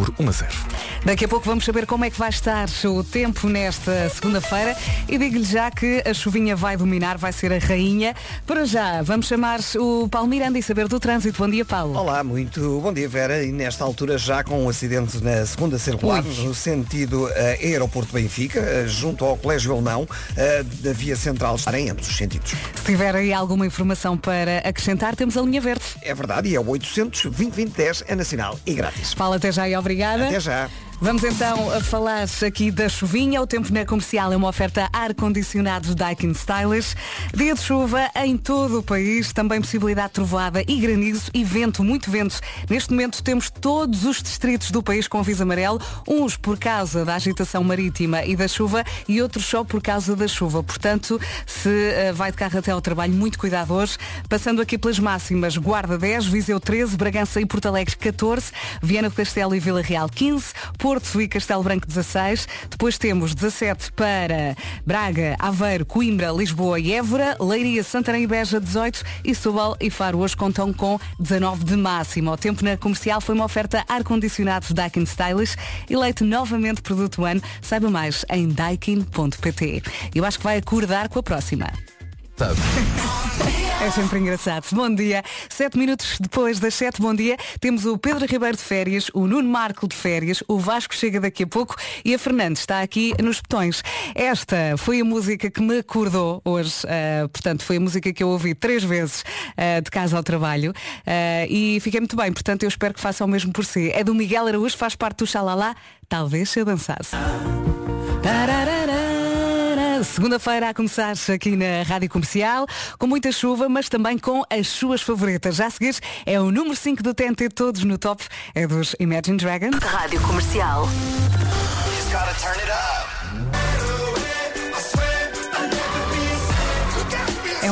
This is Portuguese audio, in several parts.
por 1 a 0. Daqui a pouco vamos saber como é que vai estar o tempo nesta segunda-feira e digo-lhe já que a chuvinha vai dominar, vai ser a rainha. Para já, vamos chamar o Paulo Miranda e saber do trânsito. Bom dia, Paulo. Olá, muito bom dia, Vera. E nesta altura já com um acidente na segunda circular, Ui. no sentido eh, Aeroporto Benfica, eh, junto ao Colégio Alemão, eh, da via central estar em ambos os sentidos. Se tiver aí alguma informação para acrescentar, temos a linha verde. É verdade, e é o 800 2010 é nacional e grátis. Fala até já e obrigada. Até já. Vamos então a falar aqui da chuvinha. O tempo na comercial é uma oferta ar-condicionado Daikin Stylish. Dia de chuva em todo o país. Também possibilidade de trovoada e granizo e vento, muito vento. Neste momento temos todos os distritos do país com aviso amarelo. Uns por causa da agitação marítima e da chuva e outros só por causa da chuva. Portanto, se eh, vai de carro até ao trabalho, muito cuidado hoje. Passando aqui pelas máximas, Guarda 10, Viseu 13, Bragança e Porto Alegre 14, Viana do Castelo e Vila Real 15, Porto e Castelo Branco 16, depois temos 17 para Braga, Aveiro, Coimbra, Lisboa e Évora, Leiria, Santarém e Beja 18 e Setúbal e Faro hoje contam com 19 de máximo. O tempo na comercial foi uma oferta ar-condicionado Daikin Stylish, eleito novamente produto ano. Saiba mais em daikin.pt. Eu acho que vai acordar com a próxima. É sempre engraçado. Bom dia. Sete minutos depois das sete, bom dia. Temos o Pedro Ribeiro de férias, o Nuno Marco de férias, o Vasco chega daqui a pouco e a Fernandes está aqui nos botões. Esta foi a música que me acordou hoje. ah, portanto, foi a música que eu ouvi três vezes ah, de casa ao trabalho ah, e fiquei muito bem. Portanto, eu espero que faça o mesmo por si. É do Miguel Araújo, faz parte do Xalala. Talvez se eu dançasse. Tararara. Segunda-feira a começar aqui na Rádio Comercial, com muita chuva, mas também com as suas favoritas. Já a seguir é o número 5 do TNT, todos no top, é dos Imagine Dragons. Rádio Comercial.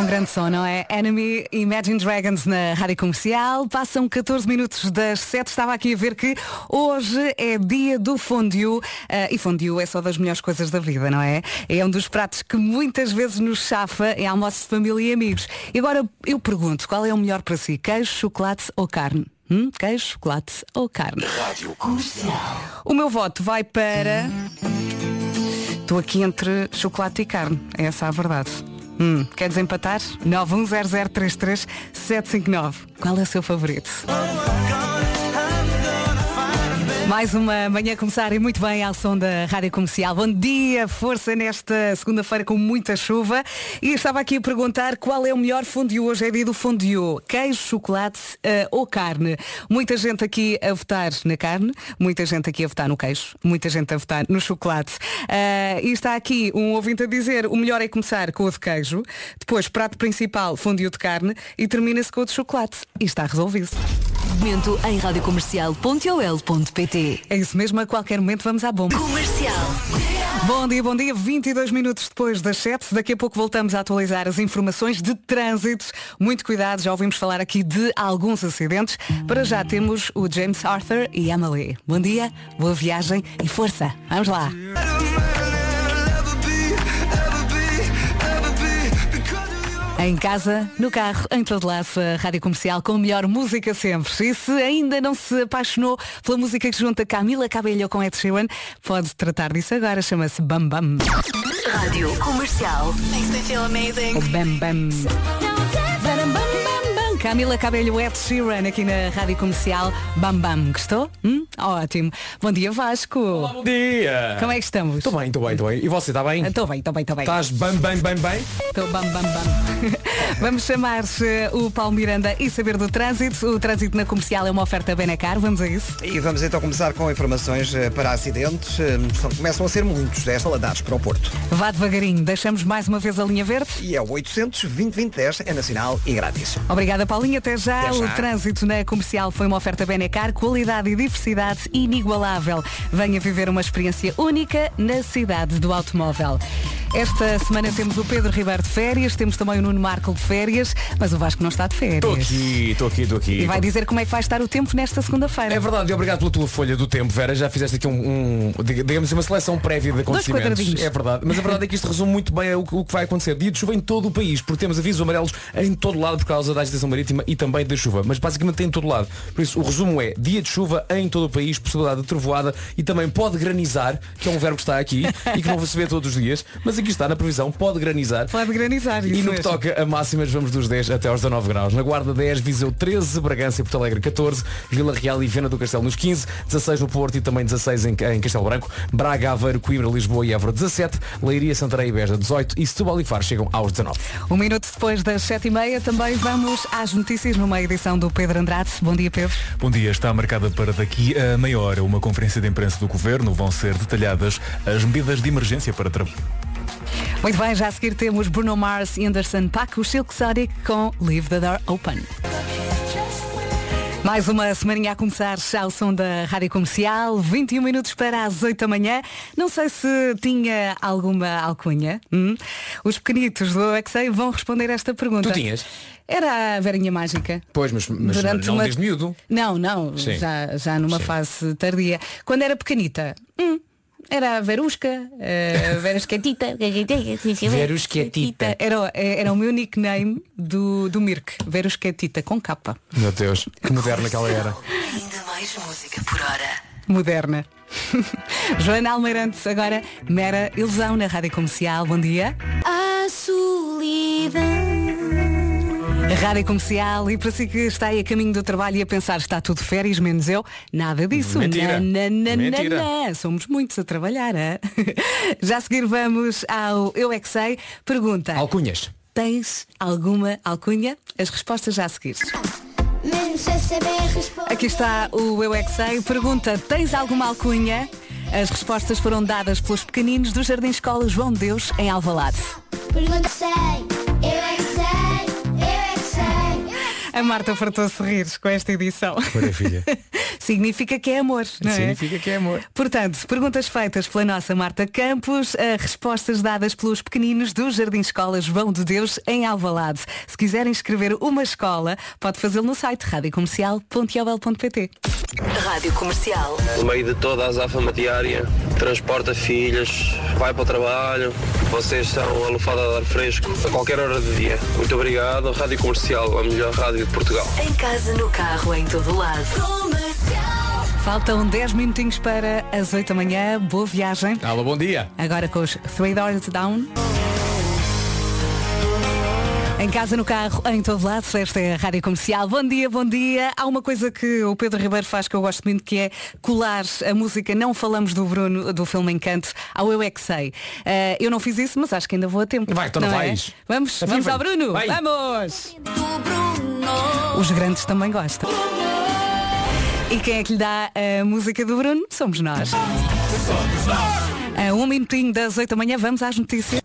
Grande som, não é? Enemy Imagine Dragons na Rádio Comercial. Passam 14 minutos das 7. Estava aqui a ver que hoje é dia do fondue. Ah, e fondue é só das melhores coisas da vida, não é? É um dos pratos que muitas vezes nos chafa em almoços de família e amigos. E agora eu pergunto, qual é o melhor para si? Queijo, chocolate ou carne? Hum? Queijo, chocolate ou carne? Rádio Comercial. O meu voto vai para. Estou aqui entre chocolate e carne. É essa a verdade. Hum, quer desempatar? 910033759. Qual é o seu favorito? Mais uma manhã começar e muito bem ao som da Rádio Comercial. Bom dia, força nesta segunda-feira com muita chuva. E estava aqui a perguntar qual é o melhor fondue. Hoje é dia do fondue. Queijo, chocolate eh, ou carne? Muita gente aqui a votar na carne, muita gente aqui a votar no queijo, muita gente a votar no chocolate. Eh, e está aqui um ouvinte a dizer o melhor é começar com o de queijo, depois prato principal, fondue de carne e termina-se com o de chocolate. E está resolvido. Momento em radiocomercial.ol.pt É isso mesmo, a qualquer momento vamos à bomba. Comercial. Bom dia, bom dia. 22 minutos depois das 7. Daqui a pouco voltamos a atualizar as informações de trânsito. Muito cuidado, já ouvimos falar aqui de alguns acidentes. Para já temos o James Arthur e Emily. Bom dia, boa viagem e força. Vamos lá. Em casa, no carro, em todo lado, a rádio comercial com a melhor música sempre. E se ainda não se apaixonou pela música que junta Camila Cabello com Ed Sheeran, pode tratar disso agora. Chama-se Bam Bam. Rádio Comercial. O Bam Bam. Bam, bam, bam, bam. Camila Cabello, Ed Sheeran aqui na Rádio Comercial. Bam Bam. Gostou? Hum? Ótimo. Bom dia, Vasco. Bom dia! Como é que estamos? Estou bem, estou bem, estou bem. E você está bem? Estou bem, estou bem, estou bem. Estás bem, bem, bem, bem? Estou bam, bam, bam. Vamos chamar eh, o Paulo Miranda e saber do trânsito. O trânsito na comercial é uma oferta Benacar. Vamos a isso. E vamos então começar com informações eh, para acidentes. São, começam a ser muitos desta ladares para o Porto. Vá devagarinho. Deixamos mais uma vez a linha verde. E é o 800 2010 é nacional e grátis. Obrigada, Paulinho. Até já. Até já. O trânsito na comercial foi uma oferta Benacar. Qualidade e diversidade inigualável. Venha viver uma experiência única na cidade do automóvel. Esta semana temos o Pedro Ribeiro de férias, temos também o Nuno Marco de férias, mas o Vasco não está de férias. Estou aqui, estou aqui, estou aqui. E vai dizer como é que vai estar o tempo nesta segunda-feira. É verdade, e obrigado pela tua folha do tempo, Vera. Já fizeste aqui um, um digamos, uma seleção prévia de acontecimentos. É verdade. Mas a verdade é que isto resume muito bem o, que- o que vai acontecer. Dia de chuva em todo o país, porque temos avisos amarelos em todo lado por causa da agitação marítima e também da chuva. Mas basicamente em todo lado. Por isso, o resumo é dia de chuva em todo o país, possibilidade de trovoada e também pode granizar, que é um verbo que está aqui e que não se vê todos os dias. Mas aqui está na previsão, pode granizar. Pode granizar, E no que mesmo. toca a máximas, vamos dos 10 até aos 19 graus. Na Guarda 10, Viseu 13, Bragança e Porto Alegre 14, Vila Real e Viana do Castelo nos 15, 16 no Porto e também 16 em, em Castelo Branco, Braga, Aveiro, Coimbra, Lisboa e Évora 17, Leiria, Santarém e Beja 18 e Setúbal e Faro chegam aos 19. Um minuto depois das sete e meia também vamos às notícias numa edição do Pedro Andrade. Bom dia, Pedro. Bom dia, está marcada para daqui a meia hora uma conferência de imprensa do Governo. Vão ser detalhadas as medidas de emergência para trabalhar. Muito bem, já a seguir temos Bruno Mars e Anderson Paak, o Silk Sonic com Leave the Door Open. Mais uma semaninha a começar ao som da Rádio Comercial, 21 minutos para as 8 da manhã. Não sei se tinha alguma alcunha. hum? Os pequenitos do UXA vão responder esta pergunta. Tu tinhas? Era a Verinha Mágica. Pois, mas, mas não uma- desde miúdo. Não, não, Sim. já, já numa Sim. fase tardia. Quando era pequenita, hum, era a Verusca, eh, a Verusquetita. Verusquetita. Era, era o meu nickname do, do Mirk, Verusquetita, com capa. Meu Deus, que moderna que ela era. Ainda mais música por hora. Moderna. Joana Almeirantes, agora mera ilusão na Rádio Comercial. Bom dia. A solidão. A Rádio Comercial e para si que está aí a caminho do trabalho e a pensar está tudo férias, menos eu, nada disso. Mentira. Na, na, na, Mentira. na, na. Somos muitos a trabalhar, é? Já a seguir vamos ao Eu é Que Sei. Pergunta. Alcunhas. Tens alguma alcunha? As respostas já a seguir. Aqui está o Eu é Que Sei. Pergunta, tens alguma alcunha? As respostas foram dadas pelos pequeninos do Jardim Escola João de Deus, em Alvalade. Pergunta sei. Eu é que sei. A Marta fartou-se rir com esta edição. Maravilha. Significa que é amor, não é? Significa que é amor. Portanto, perguntas feitas pela nossa Marta Campos, eh, respostas dadas pelos pequeninos do Jardim Escola João de Deus em Alvalade. Se quiserem escrever uma escola, pode fazê-lo no site radiocomercial.iobel.pt. Rádio Comercial. no meio de toda a azáfama diária, transporta filhas, vai para o trabalho, vocês são a lufada de ar fresco a qualquer hora do dia. Muito obrigado, Rádio Comercial, a melhor rádio de Portugal. Em casa, no carro, em todo lado. Faltam 10 minutinhos para as 8 da manhã. Boa viagem. Alô, bom dia. Agora com os Three Doors Down. Em casa, no carro, em todo lado, esta é a Rádio Comercial. Bom dia, bom dia. Há uma coisa que o Pedro Ribeiro faz que eu gosto muito, que é colar a música Não Falamos do Bruno, do filme Encanto, ao Eu É Que Sei. Eh, eu não fiz isso, mas acho que ainda vou a tempo. Vai, então não é? vais. Vamos, Afim, vamos ao Bruno. Vai. Vamos! Os grandes também gostam. E quem é que lhe dá a música do Bruno? Somos nós. A um minutinho das 8 da manhã, vamos às notícias.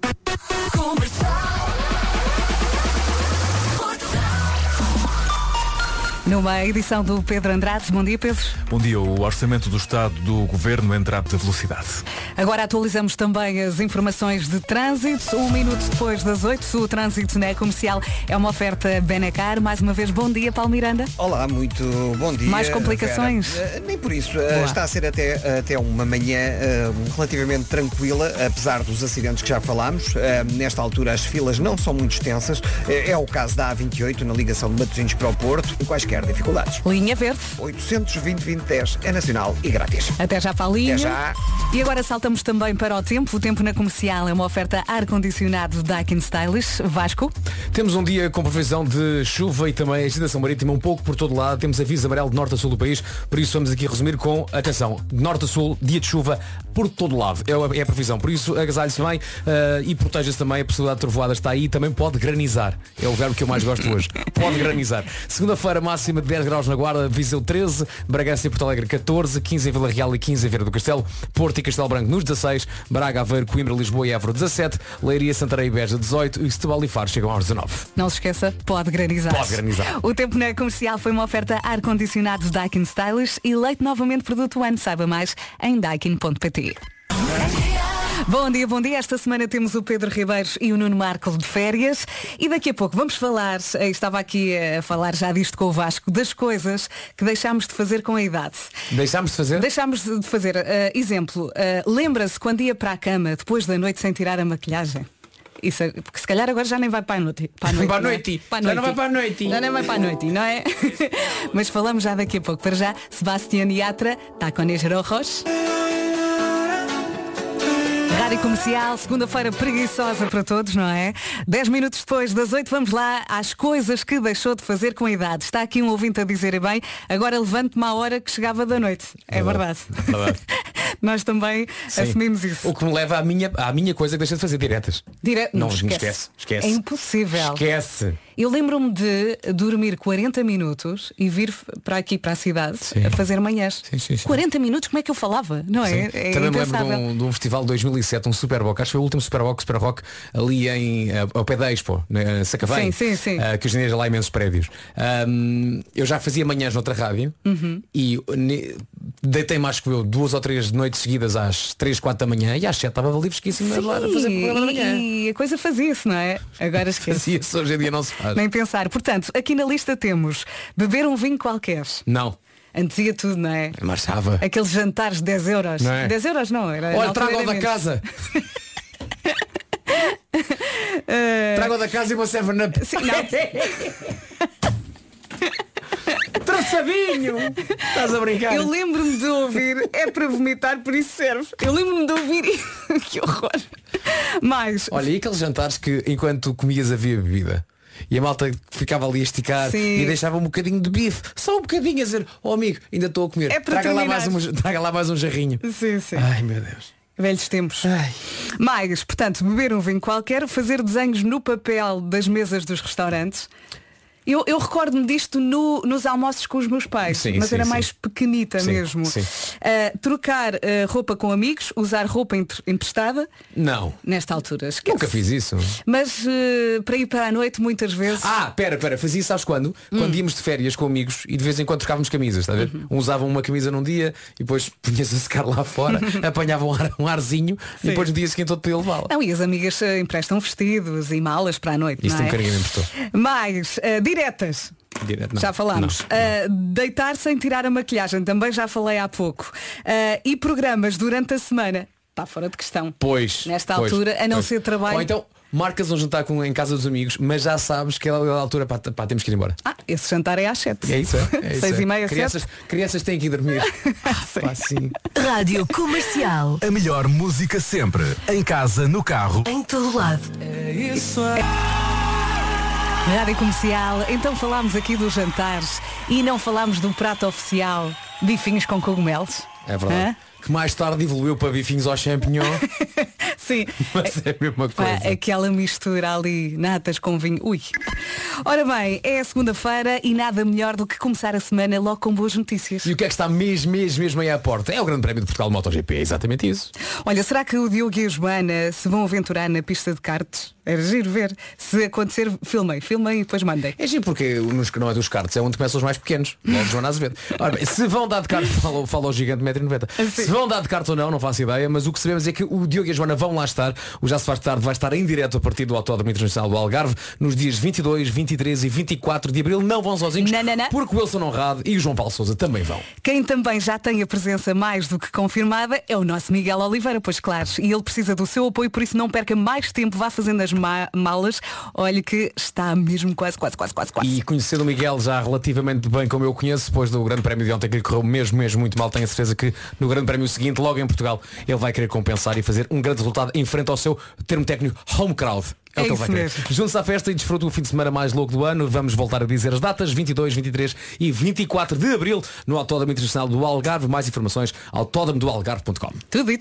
Numa edição do Pedro Andrade. Bom dia, Pedro. Bom dia, o orçamento do Estado do Governo entra apta velocidade. Agora atualizamos também as informações de trânsito. Um minuto depois das 8, o trânsito na comercial é uma oferta Benacar. Mais uma vez, bom dia, Paulo Miranda. Olá, muito bom dia. Mais complicações? Vera. Eh, nem por isso. Eh, Boa. está a ser até, até uma manhã eh, relativamente tranquila, apesar dos acidentes que já falámos. Nesta altura as filas não são muito extensas. É o caso da A28 na ligação de Matosinhos para o Porto e dificuldades. Linha Verde. 820-2010 é nacional e grátis. Até já, Paulinho. Até já. E agora saltamos também para o tempo. O tempo na comercial é uma oferta ar-condicionado Daikin Stylish. Vasco. Temos um dia com previsão de chuva e também agitação marítima um pouco por todo lado. Temos aviso amarelo de norte a sul do país, por isso vamos aqui resumir com, atenção, de norte a sul, dia de chuva por todo lado. É a, é a previsão. Por isso, agasalhe-se bem eh, e proteja-se também. A possibilidade de trovoada está aí. Também pode granizar. É o verbo que eu mais gosto hoje. Pode granizar. Segunda-feira, máxima de 10 graus na Guarda, Viseu 13, Bragança e Porto Alegre 14, 15 em Vila Real e 15 em Vieira do Castelo, Porto e Castelo Branco nos 16, Braga, Aveiro, Coimbra, Lisboa e Évora 17, Leiria, Santarém e Beja 18 e Setúbal e Faro chegam aos 19. Não se esqueça, pode granizar. Pode granizar. O tempo na comercial foi uma oferta ar-condicionado Daikin Stylish e leite novamente produto One. Saiba mais em daikin.pt. Bom dia, bom dia. Esta semana temos o Pedro Ribeiros e o Nuno Marco de férias. E daqui a pouco vamos falar, eh, estava aqui a falar já disto com o Vasco, das coisas que deixámos de fazer com a idade. Deixámos de fazer? Deixámos de fazer. eh, exemplo, eh, lembra-se quando ia para a cama depois da noite sem tirar a maquilhagem? Isso, é- porque se calhar agora já nem vai para a noite. Para a noite, Para a não é? noite. Já não vai para a noite. Já nem vai para a noite, não é? Mas falamos já daqui a pouco. Para já, Sebastián Yatra, está com Rojos. Rádio Comercial, segunda-feira preguiçosa para todos, não é? Dez minutos depois das oito, vamos lá às coisas que deixou de fazer com a idade. Está aqui um ouvinte a dizer bem, agora levante-me à hora que chegava da noite. É verdade. Verdade. Nós também Sim. assumimos isso. O que me leva à minha, à minha coisa que deixa de fazer diretas. Dire... Não, esquece, esquece. É impossível. Esquece. Eu lembro-me de dormir 40 minutos e vir para aqui, para a cidade, Sim. a fazer manhãs. Sim, sim, sim. 40 minutos, como é que eu falava? Não é? É Também me lembro de um, de um festival de 2007, um Super Rock, acho que foi o último Super Rock, Super Rock ali em, eh, ao pé da Expo, na Sacavém, Sim, sim, sim. eh, que hoje em dia lá há imensos prédios. Ahm, eu já fazia manhãs noutra rádio Uhum. e deitei mais que eu duas ou três noites seguidas às 3, 4 da manhã e às 7 estava livresquíssimo lá a fazer programa da manhã. e, e a coisa fazia-se, não é? Agora esquece. Fazia-se hoje em dia não se faz. Nem pensar. Portanto, aqui na lista temos beber um vinho qualquer. Não, Antes ia tudo, não é? marchava. Aqueles jantares de 10 euros. Não é? 10 euros não, era. Olha, era da casa. Traga-o da casa e uma 7-up. Sim, não. Traçadinho! Estás a brincar? Eu lembro-me de ouvir, é para vomitar, por isso serve. Eu lembro-me de ouvir que horror. Mas Olha, e aqueles jantares que enquanto comias havia bebida? E a malta ficava ali a esticar Sim. e deixava um bocadinho de bife, só um bocadinho a dizer, oh amigo, ainda estou a comer. É traga, lá mais um, traga lá mais um jarrinho. sim, sim. Ai meu Deus. Velhos tempos. Ai. Mais, portanto, beber um vinho qualquer, fazer desenhos no papel das mesas dos restaurantes. Eu, eu recordo-me disto no- nos almoços com os meus pais, Sim, mas sim, era sim. mais pequenita mesmo. sim. Ah, trocar ah, roupa com amigos, usar roupa emprestada, Não, nesta altura. esquece. nunca fiz isso. Mas eh, para ir para a noite muitas vezes. Ah, pera, pera, fazia isso sabes quando? Hum. Quando íamos de férias com amigos e de vez em quando trocávamos camisas, está a ver? Uhum. Um usava uma camisa num dia e depois punha-se a secar lá fora, apanhava um, ar- um arzinho e depois no dia seguinte todo podia levá-la. Não, e as amigas eh, emprestam vestidos e malas para a noite. Isso não é? nunca ninguém me emprestou. Mais, eh, diretas. Direto, não. Já falámos. Não, Uh, deitar sem tirar a maquilhagem, também já falei há pouco. Uh, e programas durante a semana. Está fora de questão. Pois. Nesta pois, altura, a não pois. ser trabalho. Ou então marcas um jantar com, em casa dos amigos, mas já sabes que é a altura pá, pá, temos que ir embora. Ah, esse jantar é às 7. É isso, é? é isso, Seis é. e meia, crianças, crianças têm que ir dormir. Pá, sim. Rádio Comercial. A melhor música sempre. Em casa, no carro. Em todo lado. Rádio Comercial. Então falámos aqui dos jantares e não falámos do prato oficial. Bifinhos com cogumelos. É verdade. Hã? Que mais tarde evoluiu para bifinhos ao champignon, Sim. mas é a mesma Pá, coisa. aquela mistura ali, natas com vinho. Ui. Ora bem, é a segunda-feira e nada melhor do que começar a semana logo com boas notícias. E o que é que está mesmo, mesmo, mesmo aí à porta? É o Grande Prémio de Portugal de MotoGP, é exatamente isso. Olha, será que o Diogo e a Joana se vão aventurar na pista de karts? Era giro ver. Se acontecer, filmei, filmei e depois mandei. É giro porque nos não é dos karts, é onde começam os mais pequenos. Logo Joana Azevedo. Ora bem, se vão dar de karts, fala, fala o gigante 1,90m. Sim. Se vão dar de karts ou não, não faço ideia, mas o que sabemos é que o Diogo e a Joana vão lá estar. O Já se faz tarde vai estar em direto a partir do Autódromo Internacional do Algarve nos dias 22, 23 e 24 de Abril. Não vão sozinhos, Não, não, não. porque o Wilson Honrado e o João Paulo Souza também vão. Quem também já tem a presença mais do que confirmada é o nosso Miguel Oliveira, pois claro, e ele precisa do seu apoio, por isso não perca mais tempo, vá fazendo as ma- malas. Olhe que está mesmo quase, quase, quase, quase, quase. E conhecendo o Miguel já relativamente bem como eu o conheço, depois do Grande Prémio de ontem que lhe correu mesmo, mesmo muito mal, tenho a certeza que no Grande Prémio seguinte, logo em Portugal, ele vai querer compensar e fazer um grande resultado em frente ao seu termo técnico home crowd. É, É o que ele vai querer. Junte-se à festa e desfrute o fim de semana mais louco do ano. Vamos voltar a dizer as datas 22, 23 e 24 de Abril no Autódromo Internacional do Algarve. Mais informações autódromodoalgarve.com. Tudo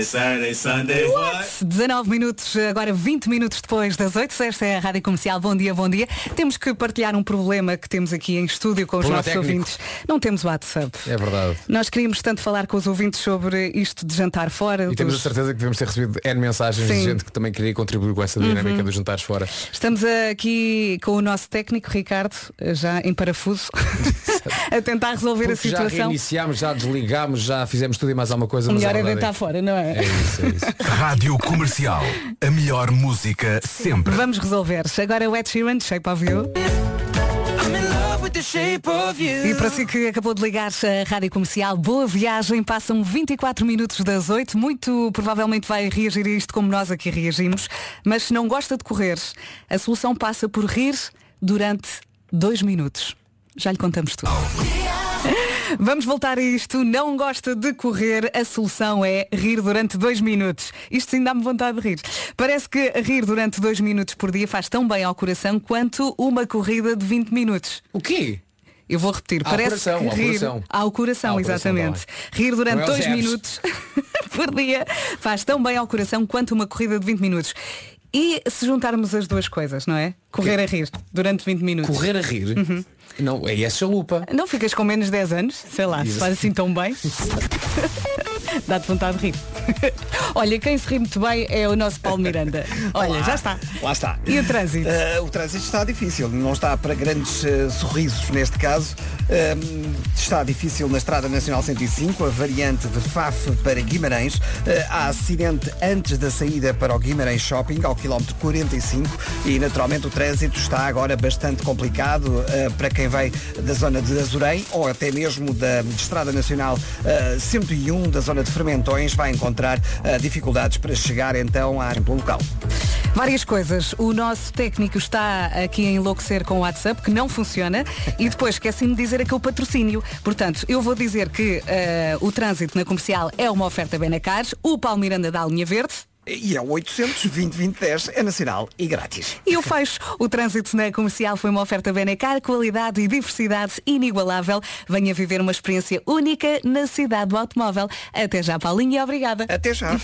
isso. 19 minutos, agora 20 minutos depois das 8, esta é a Rádio Comercial. Bom dia, bom dia. Temos que partilhar um problema que temos aqui em estúdio com os Problema nossos técnico. ouvintes. Não temos WhatsApp. É verdade. Nós queríamos tanto falar com os ouvintes sobre isto de jantar fora. E temos a dos- certeza que devemos ter recebido N mensagens Sim. de gente que também queria contribuir com essa dinâmica dos jantares fora. Estamos aqui com o nosso técnico Ricardo, já em parafuso. a tentar resolver a Porque já situação. reiniciámos, já desligámos, já fizemos tudo e mais alguma coisa. A melhor é verdade deitar fora, não é? É isso, é isso. Rádio Comercial. A melhor música sempre. Vamos resolver. Agora o Ed Sheeran, Shape of You. E para si que acabou de ligar-se à Rádio Comercial, boa viagem. Passam 24 minutos das 8. Muito provavelmente vai reagir a isto como nós aqui reagimos. Mas se não gosta de correr, a solução passa por rir durante 2 minutos. Já lhe contamos tudo. Vamos voltar a isto. Não gosta de correr, a solução é rir durante dois minutos. Isto sim dá-me vontade de rir. Parece que rir durante dois minutos por dia faz tão bem ao coração quanto uma corrida de 20 minutos. O quê? Eu vou repetir. Ao Parece coração, que ao rir coração. ao coração, Ao coração, exatamente. tá rir durante é dois minutos por dia faz tão bem ao coração quanto uma corrida de 20 minutos. E se juntarmos as duas coisas, não é? Correr a rir durante 20 minutos. Correr a rir? Uhum. Não, é essa chalupa. Não ficas com menos de 10 anos, sei lá, se Isso. faz assim tão bem. Dá-te vontade de rir. Olha, quem se ri muito bem é o nosso Paulo Miranda. Olha, Olá. já está. Lá está. E o trânsito? Eh, o trânsito está difícil, não está para grandes eh, sorrisos neste caso. Eh, está difícil na Estrada Nacional 105, a variante de Faf para Guimarães. Eh, há acidente antes da saída para o Guimarães Shopping, ao quilómetro 45, e naturalmente o trânsito está agora bastante complicado para quem vai da zona de Azurém ou até mesmo da Estrada Nacional eh, 101, da zona de Fermentões, vai encontrar eh, dificuldades para chegar então à pelo local. Várias coisas. O nosso técnico está aqui a enlouquecer com o WhatsApp, que não funciona. E depois esqueci-me de dizer aqui o patrocínio. Portanto, eu vou dizer que eh, o trânsito na comercial é uma oferta Benacar, o Paulo Miranda da linha verde. E é o 800 2010 é nacional e grátis. E eu fecho. O trânsito na comercial foi uma oferta Benacar, qualidade e diversidade inigualável. Venha viver uma experiência única na cidade do automóvel. Até já, Paulinho, e obrigada. Até já.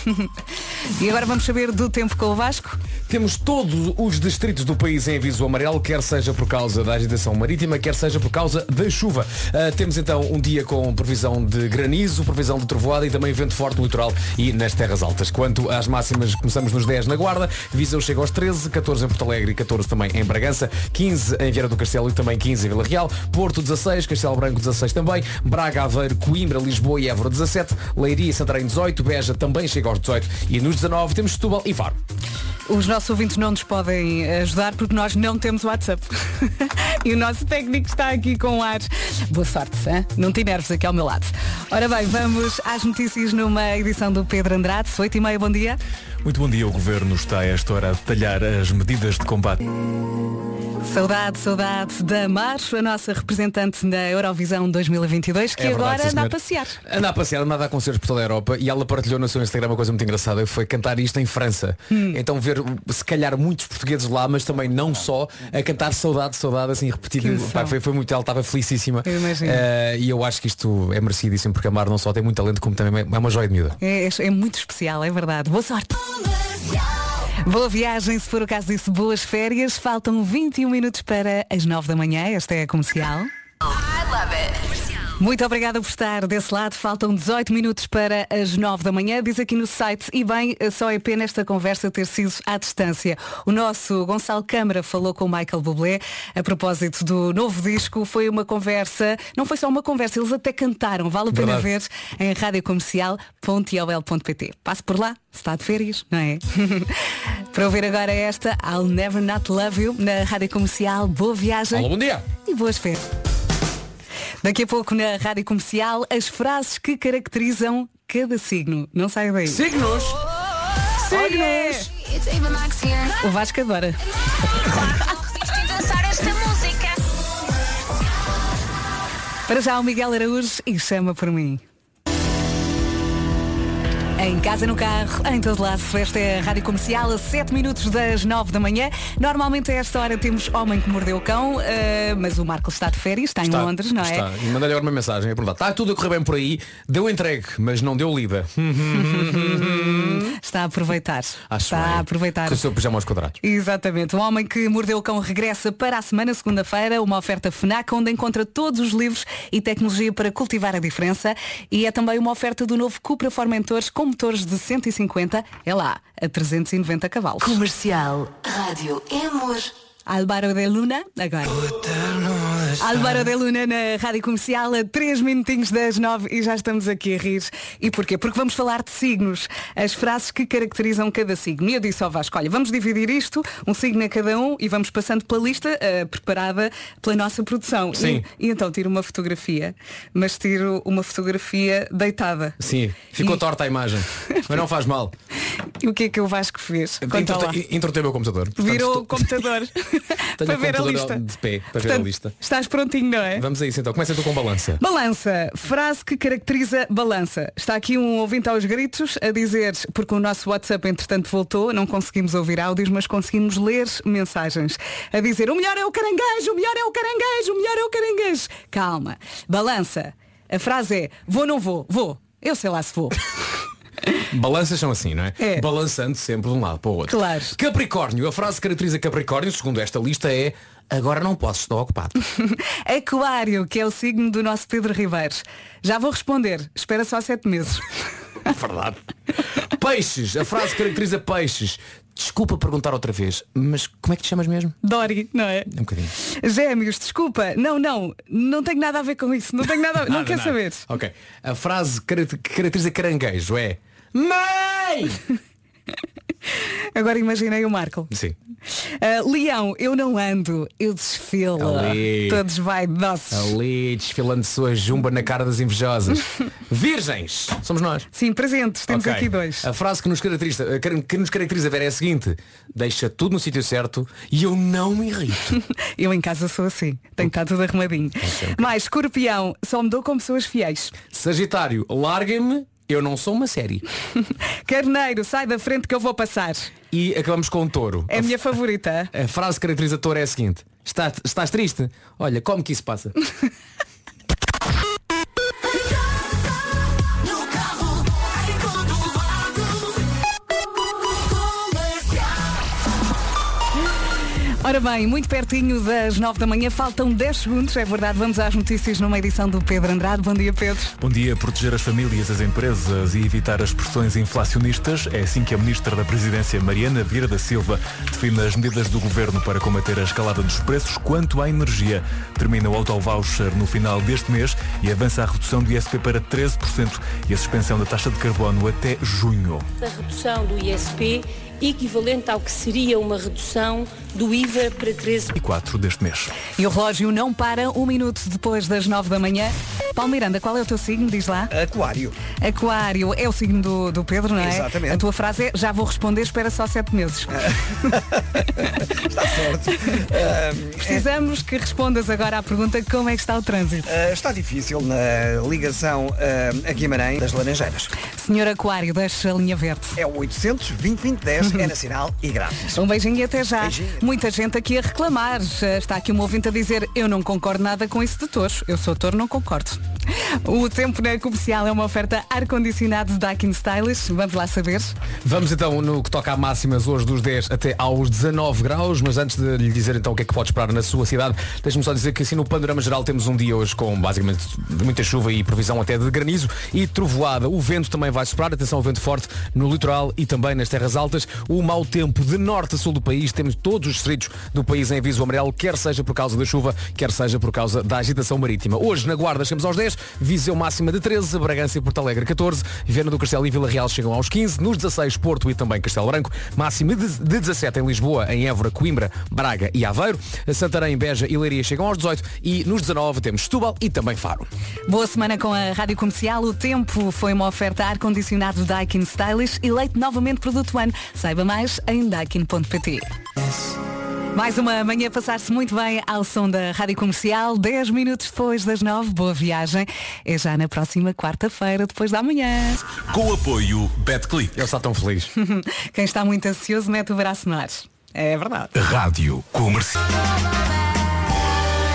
e agora vamos saber do tempo com o Vasco. Temos todos os distritos do país em aviso amarelo, quer seja por causa da agitação marítima, quer seja por causa da chuva. Ah, temos então um dia com previsão de granizo, previsão de trovoada e também vento forte no litoral e nas terras altas. Quanto às máximas, começamos nos 10 na Guarda, Viseu chega aos 13, 14 em Porto Alegre e 14 também em Bragança, 15 em Vieira do Castelo e também 15 em Vila Real, Porto 16, Castelo Branco 16 também, Braga, Aveiro, Coimbra, Lisboa e Évora 17, Leiria e Santarém 18, Beja também chega aos 18 e nos 19 temos Setúbal e Faro. Os nossos ouvintes não nos podem ajudar porque nós não temos WhatsApp. e o nosso técnico está aqui com ar. Boa sorte, hein? não te nervos aqui ao meu lado. Ora bem, vamos às notícias numa edição do Pedro Andrade. 8 e meia, bom dia. Muito bom dia. O Governo está a esta hora a detalhar as medidas de combate. Saudade, saudade da Mar, a nossa representante na Eurovisão 2022, que É verdade, agora sim, anda a passear. Anda a passear, anda a dar concertos por toda a Europa e ela partilhou no seu Instagram uma coisa muito engraçada, foi cantar isto em França. Hum. Então ver se calhar muitos portugueses lá, mas também não só, a cantar saudade, saudade, assim repetido. Pá, foi, foi muito, ela estava felicíssima. Eu imagino. Eh, e eu acho que isto é merecidíssimo, porque a Mar não só tem muito talento, como também é uma joia de miúda. É, é- é muito especial, é verdade. Boa sorte. Boa viagem, se for o caso disso, boas férias. Faltam 21 minutos para as 9 da manhã. Esta é a comercial. Muito obrigada por estar desse lado. Faltam 18 minutos para as 9 da manhã. Diz aqui no site, e bem, só é pena esta conversa ter sido à distância. O nosso Gonçalo Câmara falou com o Michael Bublé a propósito do novo disco. Foi uma conversa, não foi só uma conversa, eles até cantaram. Vale a pena Verdade. ver em radiocomercial.iol.pt. Passe por lá, se está de férias, não é? para ouvir agora esta, I'll Never Not Love You, na Rádio Comercial. Boa viagem Alô, bom dia! e boas férias. Daqui a pouco na Rádio Comercial, as frases que caracterizam cada signo. Não saia daí. Signos! Signos! O Vasco adora. Para já o Miguel Araújo e chama por mim. Em casa, no carro, em todo lado, esta é a Rádio Comercial, a 7 minutos das 9 da manhã. Normalmente a esta hora temos Homem que Mordeu o Cão, eh, mas o Marco está de férias, está, em Londres, não é? Está. E mandei-lhe agora uma mensagem a perguntar, está tudo a correr bem por aí, deu entregue, mas não deu lida. Está a aproveitar. Acho está bem. a aproveitar. Com o seu pijama aos quadrados. Exatamente. O Homem que Mordeu o Cão regressa para a semana, segunda-feira, uma oferta FNAC, onde encontra todos os livros e tecnologia para cultivar a diferença. E é também uma oferta do novo Cupra Formentores com motores de 150, é lá, a 390 cavalos. Comercial. Rádio Amor. Álvaro de Luna, agora. Álvaro de Luna na Rádio Comercial a 3 minutinhos das 9 e já estamos aqui a rir. E porquê? Porque vamos falar de signos, as frases que caracterizam cada signo. E eu disse ao Vasco, olha, vamos dividir isto, um signo a cada um e vamos passando pela lista eh, preparada pela nossa produção. Sim. E, e então tiro uma fotografia, mas tiro uma fotografia deitada. Sim, ficou E- torta a imagem. Mas não faz mal. E o que é que o Vasco fez? Introtei o meu computador. Portanto, Virou estou- o computador para ver a lista. de pé, para ver Portanto, a lista. Estás prontinho, não é? Vamos a isso então. Começa tu com balança. Balança, frase que caracteriza balança. Está aqui um ouvinte aos gritos a dizer, porque o nosso WhatsApp entretanto voltou, não conseguimos ouvir áudios, mas conseguimos ler mensagens. A dizer, o melhor é o caranguejo, o melhor é o caranguejo, o melhor é o caranguejo. Calma. Balança. A frase é, vou não vou, vou. Eu sei lá se vou. Balanças são assim, não é? É. Balançando sempre de um lado para o outro. Claro. Capricórnio. A frase que caracteriza Capricórnio, segundo esta lista, é agora não posso, estou ocupado. Aquário, que é o signo do nosso Pedro Ribeiros. Já vou responder. Espera só sete meses. Verdade. Peixes. A frase caracteriza peixes. Desculpa perguntar outra vez, mas como é que te chamas mesmo? Dori, não é? Um bocadinho. Gêmeos, desculpa. Não, não. Não tenho nada a ver com isso. Não tenho nada a ver. não quer nada. saber. Ok. A frase que caracteriza caranguejo é Mãe! Agora imaginei o Marco. Sim. Ah, leão, eu não ando, eu desfilo. Ali. Todos vaidosos. Ali desfilando sua jumba na cara das invejosas. Virgens! Somos nós. Sim, presentes, temos Ok. aqui dois. A frase que nos caracteriza, que nos caracteriza Vera, é a seguinte Deixa tudo no sítio certo e eu não me irrito Eu em casa sou assim, tenho que estar tudo arrumadinho. Mais, escorpião, só me dou com pessoas fiéis. Sagitário, larguem-me Eu não sou uma série Carneiro, sai da frente que eu vou passar. E acabamos com o touro É a minha favorita. A frase que caracteriza touro é a seguinte estás, estás triste? Olha, como que isso passa? Ora bem, muito pertinho das 9 da manhã, faltam 10 segundos, é verdade, vamos às notícias numa edição do Pedro Andrade. Bom dia, Pedro. Bom dia. Proteger as famílias, as empresas e evitar as pressões inflacionistas é assim que a Ministra da Presidência, Mariana Vieira da Silva, define as medidas do Governo para combater a escalada dos preços quanto à energia. Termina o auto-voucher no final deste mês e avança a redução do ISP para 13% e a suspensão da taxa de carbono até junho. A redução do ISP equivalente ao que seria uma redução do IVA para 13%. E 4 deste mês. E o relógio não para um minuto depois das 9 da manhã. Paulo Miranda, qual é o teu signo? Diz lá. Aquário. Aquário é o signo do, do Pedro, não é? Exatamente. A tua frase é já vou responder, espera só sete meses. Está certo. Ahm, Precisamos que respondas agora à pergunta como é que está o trânsito. ah, está difícil na ligação ah, a Guimarães das Laranjeiras. Senhor Aquário, deixa a linha verde. É o 800 2010 é nacional e grátis. Um beijinho e até já. Beijinho. Muita gente aqui a reclamar. Já Está aqui um ouvinte a dizer eu não concordo nada com isso de touros. Eu sou touro, não concordo. O tempo na comercial é uma oferta ar-condicionado da Daikin Stylish. Vamos lá saber. Vamos então no que toca a máximas hoje dos 10 até aos 19 graus, mas antes de lhe dizer então o que é que pode esperar na sua cidade, deixe-me só dizer que assim no panorama geral temos um dia hoje com basicamente muita chuva e previsão até de granizo e trovoada. O vento também vai soprar, atenção ao vento forte no litoral e também nas terras altas. O mau tempo de norte a sul do país, temos todos os distritos do país em aviso amarelo, quer seja por causa da chuva, quer seja por causa da agitação marítima. Hoje na Guarda chegamos aos 10, Viseu máxima de 13, Bragança e Porto Alegre 14, Viana do Castelo e Vila Real chegam aos 15, nos 16 Porto e também Castelo Branco, máxima de, de 17 em Lisboa, em Évora, Coimbra, Braga e Aveiro, Santarém, Beja e Leiria chegam aos 18 e nos 19 temos Setúbal e também Faro. Boa semana com a Rádio Comercial. O tempo foi uma oferta ar-condicionado Daikin Stylish, eleito novamente produto ano. Saiba mais em daikin.pt. Mais uma manhã passar-se muito bem ao som da Rádio Comercial, 10 minutos depois das 9. Boa viagem. É já na próxima quarta-feira, depois da manhã. Com o apoio Betclic. Ele está tão feliz. Quem está muito ansioso mete o braço no ar. É verdade. Rádio Comercial.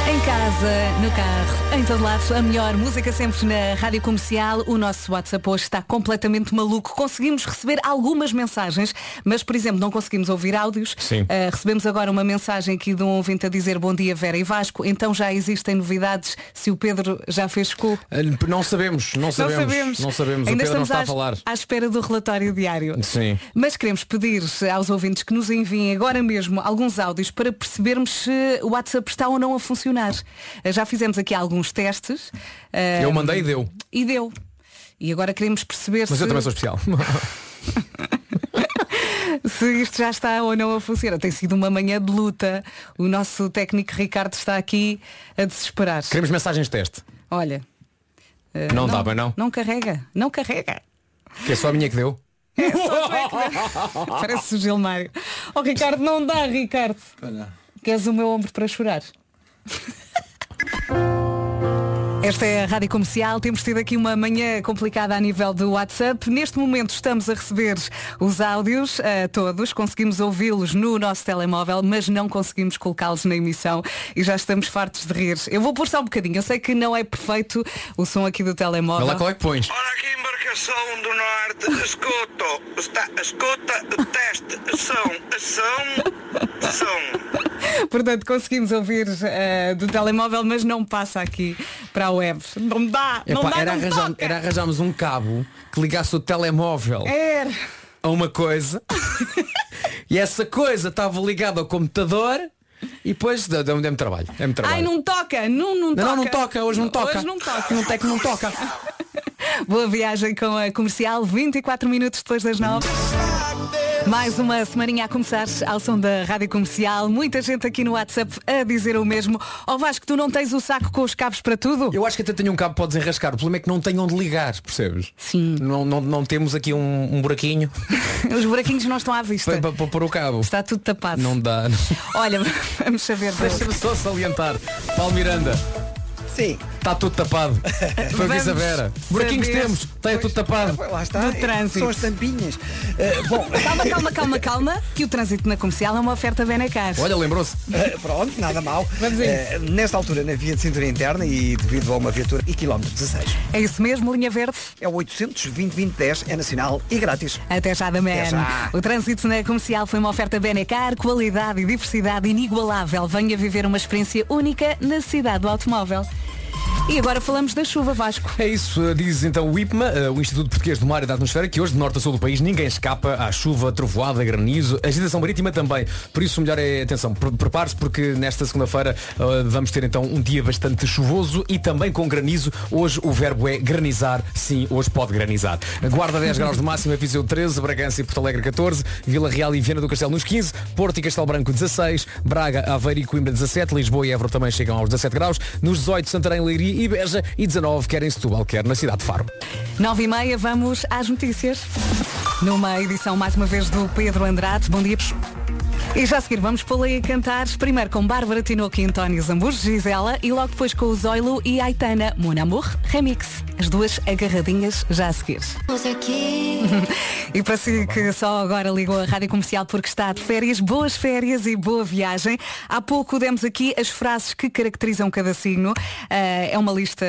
Em casa, no carro, em todo lado, a melhor música sempre na rádio comercial. O nosso WhatsApp hoje está completamente maluco. Conseguimos receber algumas mensagens, mas, por exemplo, não conseguimos ouvir áudios. Sim. Ah, recebemos agora uma mensagem aqui de um ouvinte a dizer bom dia, Vera e Vasco. Então já existem novidades se o Pedro já fez cu. Eh, Não sabemos, não sabemos. não sabemos. Não sabemos. Ainda estamos está à, a falar. à espera do relatório diário. Sim. Mas queremos pedir aos ouvintes que nos enviem agora mesmo alguns áudios para percebermos se o WhatsApp está ou não a funcionar. Funcionar. Já fizemos aqui alguns testes. eh, Eu mandei e deu. E deu. E agora queremos perceber Mas se, eu também sou especial. se isto já está ou não a funcionar. Tem sido uma manhã de luta. O nosso técnico Ricardo está aqui a desesperar. Queremos mensagens de teste. Olha. eh, Não dá, bem não? Não carrega. Não carrega. Que é só a minha que deu. Parece o Gilmário. Oh Ricardo, não dá, Ricardo. Queres o meu ombro para chorar? Esta é a Rádio Comercial. Temos tido aqui uma manhã complicada a nível do WhatsApp. Neste momento estamos a receber os áudios a todos. Conseguimos ouvi-los no nosso telemóvel, mas não conseguimos colocá-los na emissão e já estamos fartos de rir. Eu vou pôr só um bocadinho. Eu sei que não é perfeito o som aqui do Olha telemóvel. lá qual é que pões. Ora aqui embarcação do norte, escuto, está, escuta, teste, ação, ação, ação. Portanto, conseguimos ouvir eh, do telemóvel, mas não passa aqui para a web. Não dá, não Epá, dá, era, não arranjar, era arranjarmos um cabo que ligasse o telemóvel Era. a uma coisa e essa coisa estava ligada ao computador e depois deu- deu-me deu trabalho. Deu-me trabalho. Ai, não toca, não, não, Não, toca. não, não toca, hoje não toca. Hoje não toca. Não tem que não toca. Boa viagem com a comercial, 24 minutos depois das 9. Mais uma semaninha a começar ao som da Rádio Comercial. Muita gente aqui no WhatsApp a dizer o mesmo. Ó Vasco, tu não tens o saco com os cabos para tudo? Eu acho que até tenho um cabo para desenrascar. O problema é que não tem onde ligar, percebes? Sim. Não, não, não temos aqui um, um buraquinho Os buraquinhos não estão à vista. para, para, para pôr o cabo. Está tudo tapado. Não dá. Olha, vamos saber. Deixa-me só salientar. Paulo Miranda, Sim. Está tudo tapado. Foi o que disse a Vera. Buraquinhos saber. temos, está tudo tapado. Lá está. Do trânsito. São as tampinhas. Eh, bom, Calma, calma, calma, calma, que o trânsito na comercial é uma oferta Benacar. Olha, lembrou-se. eh, pronto, nada mal. Vamos. Eh, nesta altura, na via de cintura interna e devido a uma viatura e quilómetro 16. É isso mesmo, linha verde. É o 800 2010 é nacional e grátis. Até já da. Até já. O trânsito na comercial foi uma oferta Benacar, qualidade e diversidade inigualável. Venha viver uma experiência única na cidade do automóvel. E agora falamos da chuva, Vasco. É isso, uh, diz então o IPMA, uh, o Instituto Português do Mar e da Atmosfera, que hoje de norte a sul do país ninguém escapa à chuva, trovoada, granizo, agitação marítima também. Por isso melhor é, atenção, pre- prepare-se porque nesta segunda-feira uh, vamos ter então um dia bastante chuvoso e também com granizo. Hoje o verbo é granizar, sim, hoje pode granizar. Guarda 10 graus de máxima, Viseu 13, Bragança e Porto Alegre 14, Vila Real e Viana do Castelo nos 15, Porto e Castelo Branco 16, Braga, Aveiro e Coimbra 17, Lisboa e Évora também chegam aos 17 graus, nos 18 Santarém, Leiria e Beja e 19 quer em Setúbal, quer na cidade de Faro. 9 e meia, vamos às notícias. Numa edição mais uma vez do Pedro Andrade. Bom dia. E já a seguir vamos pô-la a cantar primeiro com Bárbara Tinoco e António Zambujo, Gisela e logo depois com o Zoilo e Aitana Mon Amour Remix. As duas agarradinhas já a seguir. E para si que só agora ligou a rádio comercial porque está de férias, boas férias e boa viagem. Há pouco demos aqui as frases que caracterizam cada signo. Ah, é uma lista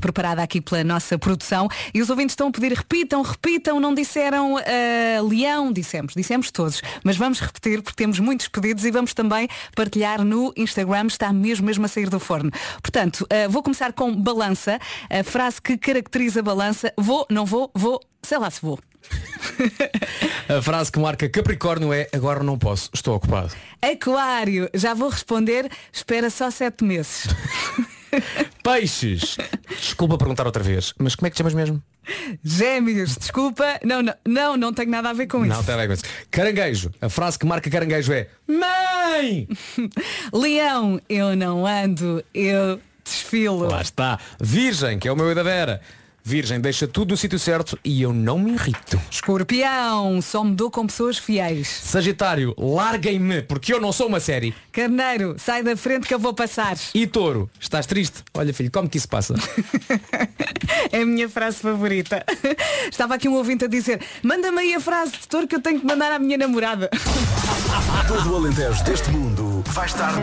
preparada aqui pela nossa produção e os ouvintes estão a pedir repitam, repitam, não disseram ah, leão, dissemos, dissemos todos, mas vamos repetir porque temos muitos pedidos e vamos também partilhar no Instagram, está mesmo mesmo a sair do forno. Portanto, ah, vou começar com balança, a frase que caracteriza balança, vou, não vou, vou, sei lá se vou. A frase que marca Capricórnio é agora não posso, estou ocupado. Aquário, já vou responder, espera só sete meses. Peixes. Desculpa perguntar outra vez, mas como é que te chamas mesmo? Gêmeos, desculpa, não, não, não, não tenho nada a ver com Não, isso. tem a ver com isso. Caranguejo. A frase que marca caranguejo é Mãe! Leão, eu não ando, eu desfilo. Lá está. Virgem, que é o meu e da Vera. Virgem, deixa tudo no sítio certo e eu não me irrito. Escorpião, só me dou com pessoas fiéis. Sagitário, larguem-me, porque eu não sou uma série. Carneiro, sai da frente que eu vou passar. E touro, estás triste? Olha filho, como que isso passa? É a minha frase favorita. Estava aqui um ouvinte a dizer, manda-me aí a frase de touro que eu tenho que mandar à minha namorada. Todo o Alentejo deste mundo vai estar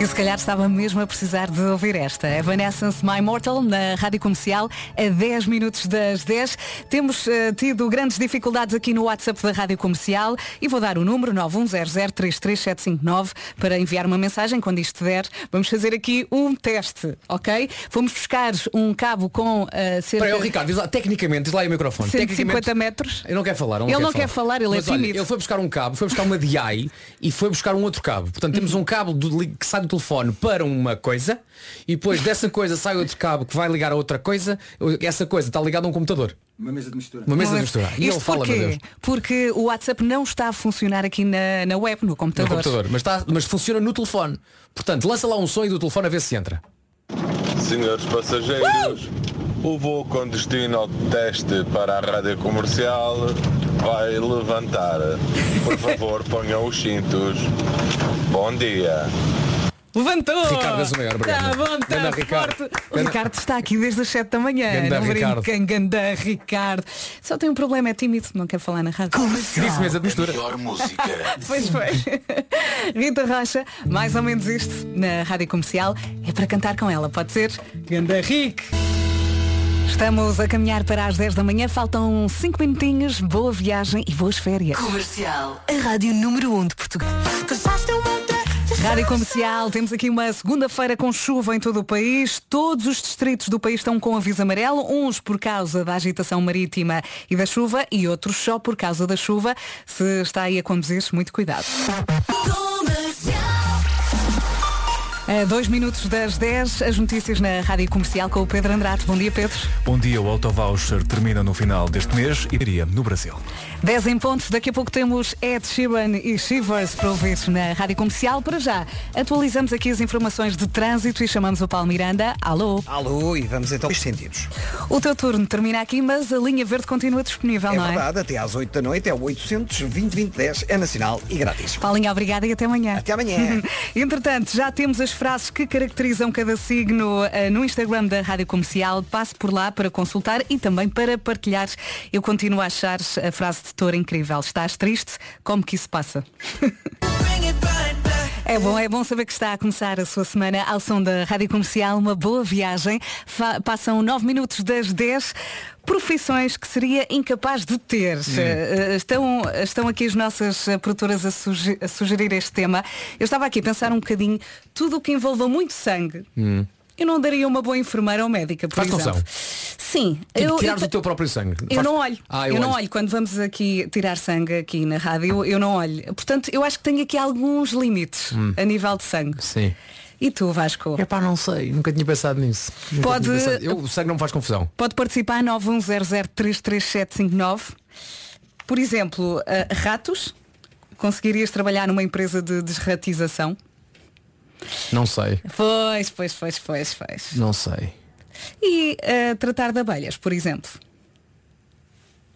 E se calhar estava mesmo a precisar de ouvir esta. Evanescence My Mortal na Rádio Comercial a 10 minutos das 10. Temos eh, tido grandes dificuldades aqui no WhatsApp da Rádio Comercial e vou dar o número 910033759 para enviar uma mensagem quando isto der. Vamos fazer aqui um teste, ok? Fomos buscar um cabo com eh, cerca Espera aí, Ricardo, diz lá, tecnicamente, diz lá aí o microfone. 150 metros. Eu não quero falar. Ele não quer falar, ele é Mas, olha, tímido. ele foi buscar um cabo, foi buscar uma DI e foi buscar um outro cabo. Portanto, temos um cabo do que sai do telefone para uma coisa e depois dessa coisa sai outro cabo que vai ligar a outra coisa, essa coisa está ligada a um computador. Uma mesa de mistura. Uma mesa de Mas mistura. E ele fala, porquê? meu Deus. Porque o WhatsApp não está a funcionar aqui na, na web, no No computador. computador. Mas, está, mas funciona no telefone. Portanto, lança lá um som e do telefone a ver se entra. Senhores passageiros, o voo com destino ao teste para a rádio comercial vai levantar. Por favor, ponham os cintos. Bom dia. Levantou! Ricardo és o maior, obrigado. Tá bom, tá Ganda Ricardo. O Ricardo está aqui desde as 7 da manhã. Ganda não Ricardo. brinquem, ganda Ricardo. Só tem um problema, é tímido, não quer falar na rádio. Disse mesa de mistura. Pois foi. Rita Rocha, mais ou menos isto, na rádio comercial, é para cantar com ela, pode ser? Ganda Rick! Estamos a caminhar para as 10 da manhã, faltam 5 minutinhos, boa viagem e boas férias. Comercial. A rádio número 1 um de Portugal. Rádio Comercial, temos aqui uma segunda-feira com chuva em todo o país. Todos os distritos do país estão com aviso amarelo, uns por causa da agitação marítima e da chuva e outros só por causa da chuva. Se está aí a conduzir, muito cuidado. A dois minutos das 10, as notícias na Rádio Comercial com o Pedro Andrade. Bom dia, Pedro. Bom dia, o autovoucher termina no final deste mês e iria no Brasil. 10 em pontos, daqui a pouco temos Ed Sheeran e Shivers para ouvir na Rádio Comercial. Para já, atualizamos aqui as informações de trânsito e chamamos o Paulo Miranda. Alô? Alô, e vamos então aos sentidos. O teu turno termina aqui, mas a linha verde continua disponível, É não é? verdade, até às 8 da noite é o 800 2010 é nacional e grátis. Paulinha, obrigada e até amanhã. Até amanhã. Entretanto, já temos as frases que caracterizam cada signo eh, no Instagram da Rádio Comercial. Passe por lá para consultar e também para partilhar. Eu continuo a achar a frase de Touro incrível. Estás triste? Como que isso passa? É bom, é bom saber que está a começar a sua semana ao som da Rádio Comercial. Uma boa viagem. Fa- passam 9 minutos das 10. Profissões que seria incapaz de ter. Eh, estão, estão aqui as nossas eh, produtoras a, suge- a sugerir este tema. Eu estava aqui a pensar um bocadinho, tudo o que envolva muito sangue. Eu não daria uma boa enfermeira ou médica, por Faz exemplo. confusão. Sim. Tipo, eu, tirares eu o teu próprio sangue. eu Faz- não olho. Ah, eu eu não olho. olho. Quando vamos aqui tirar sangue aqui na rádio, eu não olho. Portanto, eu acho que tenho aqui alguns limites Hum. a nível de sangue. Sim. E tu, Vasco? É pá, não sei. Nunca tinha pensado nisso. Nunca Pode- pensado. Eu, o sangue não me faz confusão. Pode participar 910033759. Por exemplo, eh, ratos. Conseguirias trabalhar numa empresa de desratização? Não sei. Pois, pois, pois, pois, pois. Não sei. E eh, tratar de abelhas, por exemplo?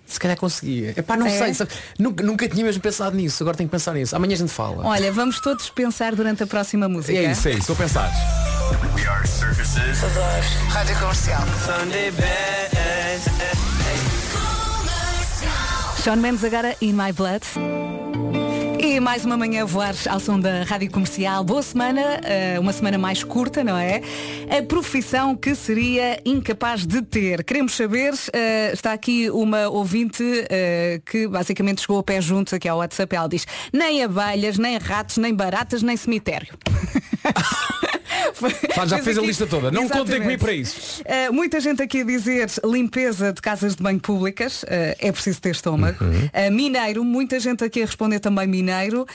Se calhar conseguia. É pá, não É? sei. sabe? Nunca, nunca tinha mesmo pensado nisso. Agora tenho que pensar nisso. Amanhã a gente fala. Olha, vamos todos pensar durante a próxima música. é isso, é isso. Vou pensar. Rádio Comercial. Sean Mendes agora In My Blood. Mais uma manhã voar ao som da Rádio Comercial. Boa semana, eh, uma semana mais curta, não é? A profissão que seria incapaz de ter. Queremos saber, eh, está aqui uma ouvinte eh, que basicamente chegou a pé juntos aqui ao WhatsApp. Ela diz, nem abelhas, nem ratos, nem baratas, nem cemitério. Já Fez fez a aqui- lista toda. Não contem comigo para isso. Uh, muita gente aqui a dizer limpeza de casas de banho públicas, uh, é preciso ter estômago. Uhum. Uh, mineiro, muita gente aqui a responder também mineiro.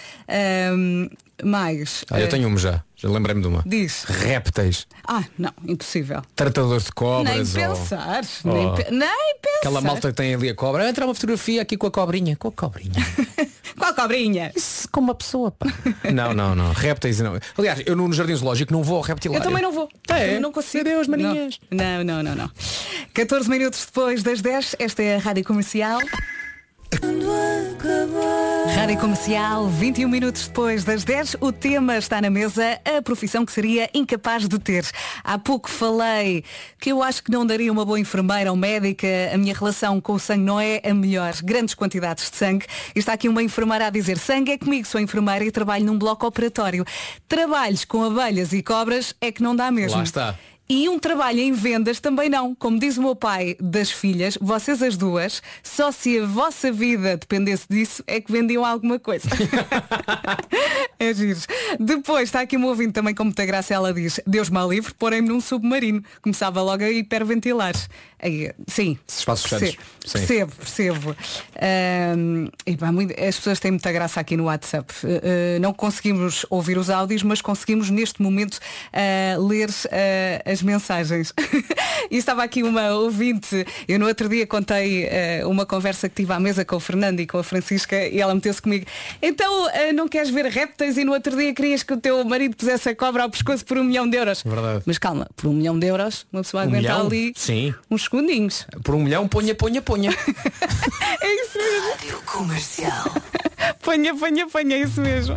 Um, mais. Ah, eu tenho uma já. Já lembrei-me de uma. Diz. Répteis. Ah, não, impossível. Tratadores de nem cobras. ou- pensar. Nem, Oh. pe- nem pensar. Aquela malta que tem ali a cobra. Entra uma fotografia aqui com a cobrinha. Com a cobrinha. Qual cobrinha? Isso com uma pessoa, pá. Não, não, não. Répteis não. Aliás, eu no Jardim Zoológico não vou ao reptilário. Eu também não vou. É? Eu não consigo. Adeus, maninhas. Não, não, não, não. 14 minutos depois das 10, esta é a Rádio Comercial. Rádio Comercial, 21 minutos depois das 10, o tema está na mesa, a profissão que seria incapaz de ter. Há pouco falei que eu acho que não daria uma boa enfermeira ou médica, a minha relação com o sangue não é a melhor, grandes quantidades de sangue. E está aqui uma enfermeira a dizer, sangue é comigo, sou enfermeira e trabalho num bloco operatório. Trabalhos com abelhas e cobras é que não dá mesmo. Lá está. E um trabalho em vendas também não. Como diz o meu pai das filhas, vocês as duas, só se a vossa vida dependesse disso é que vendiam alguma coisa. é giro. Depois está aqui um ouvinte também com muita graça, ela diz, Deus mal livre, porém-me num submarino. Começava logo a hiperventilar. Aí, sim. Espaços. Percebo, percebo. percebo. Ahm, e pá, muito- as pessoas têm muita graça aqui no WhatsApp. Uh, uh, não conseguimos ouvir os áudios, mas conseguimos neste momento uh, ler uh, as mensagens. e estava aqui uma ouvinte, eu no outro dia contei uh, uma conversa que tive à mesa com o Fernando e com a Francisca e ela meteu-se comigo. Então uh, não queres ver répteis e no outro dia querias que o teu marido pusesse a cobra ao pescoço por um milhão de euros. Verdade. Mas calma, por um milhão de euros, uma pessoa Um aguenta milhão? ali Sim. uns segundinhos. Por um milhão, ponha, ponha, ponha. É isso mesmo. Rádio Comercial. Ponha, ponha, ponha, é isso mesmo.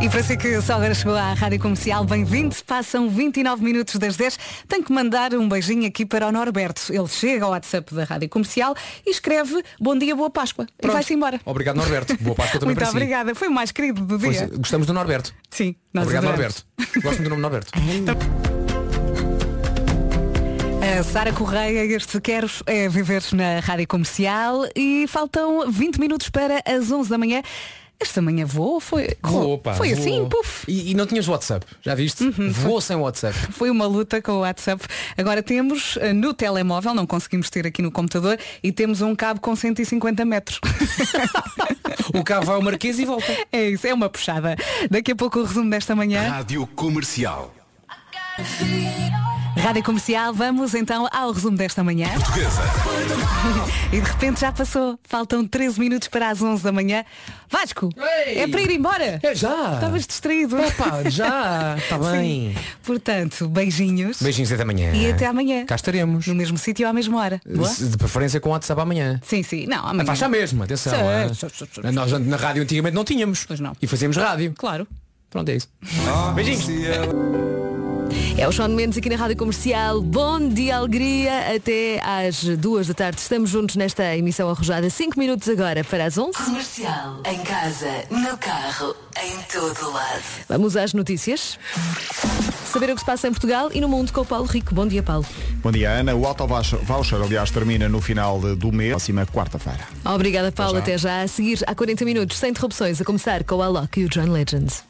E para si que só agora chegou à Rádio Comercial, bem-vindo. Passam 29 minutos das 10. Tenho que mandar um beijinho aqui para o Norberto. Ele chega ao WhatsApp da Rádio Comercial e escreve Bom dia, boa Páscoa. E Pronto. vai-se embora. Obrigado, Norberto. Boa Páscoa também Muito para si. obrigada. Foi o mais querido do dia. Gostamos do Norberto. Sim, nós Obrigado, adoramos. Norberto. Gosto muito do nome Norberto. A Sara Correia, este Queros é viver na Rádio Comercial e faltam 20 minutos para as 11 da manhã. Esta manhã voou? Foi, Voou, pá, foi voou. assim, puf. E, e não tinhas WhatsApp, já viste? Uhum, Voou sem WhatsApp. Foi uma luta com o WhatsApp. Agora temos eh, no telemóvel, não conseguimos ter aqui no computador, e temos um cabo com 150 metros. O carro vai ao Marquês e volta. É isso, é uma puxada. Daqui a pouco o resumo desta manhã. Rádio Comercial. Rádio Comercial, vamos então ao resumo desta manhã. Portuguesa. E de repente já passou. Faltam 13 minutos para as 11 da manhã. Vasco, Ei! é para ir embora. É já. Estavas distraído. Epá, já. Está bem. Sim. Portanto, beijinhos. Beijinhos até amanhã. E até amanhã. Cá estaremos. No mesmo sítio à mesma hora. Boa? De preferência com WhatsApp amanhã. Sim, sim. Não, amanhã. A faixa mesmo, atenção. Sim, ah. Nós na rádio antigamente não tínhamos. Pois não. E fazíamos rádio. Claro. Pronto, é isso. Beijinhos. É o Sean Mendes aqui na Rádio Comercial. Bom dia, alegria. Até às duas da tarde. Estamos juntos nesta emissão arrojada. Cinco minutos agora para as 11. Comercial. Em casa, no carro, em todo lado. Vamos às notícias. Saber o que se passa em Portugal e no mundo com o Paulo Rico. Bom dia, Paulo. Bom dia, Ana. O Auto Voucher, aliás, termina no final do mês, próxima quarta-feira. Obrigada, Paulo. já. Até já. A seguir, há 40 minutos, sem interrupções, a começar com o Alok e o John Legends.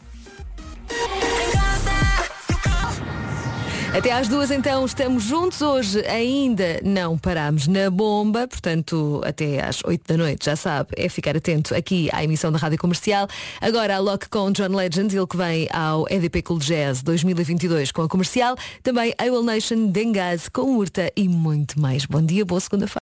Até às duas então estamos juntos hoje ainda não parámos na bomba, portanto até às oito da noite, já sabe, é ficar atento aqui à emissão da Rádio Comercial. Agora a Lock com John Legend, ele que vem ao EDP Cool Jazz 2022 com a comercial, também a Will Nation, Dengaz com Urta e muito mais. Bom dia, boa segunda-feira.